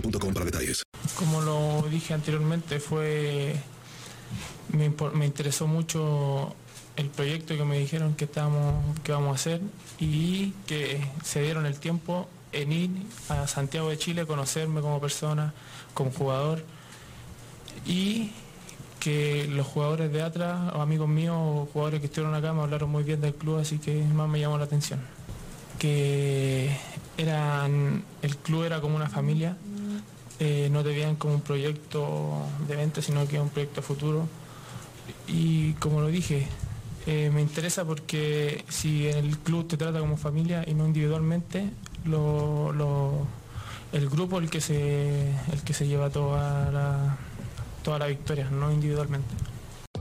para detalles. Como lo dije anteriormente, fue me, me interesó mucho el proyecto que me dijeron que estábamos que vamos a hacer y que se dieron el tiempo en ir a Santiago de Chile, conocerme como persona, como jugador y que los jugadores de Atlas, o amigos míos jugadores que estuvieron acá me hablaron muy bien del club, así que más me llamó la atención. Que eran, el club era como una familia, eh, no te veían como un proyecto de venta, sino que un proyecto futuro. Y como lo dije, eh, me interesa porque si el club te trata como familia y no individualmente, lo- lo- el grupo el que se, el que se lleva toda toda la victoria, no individualmente.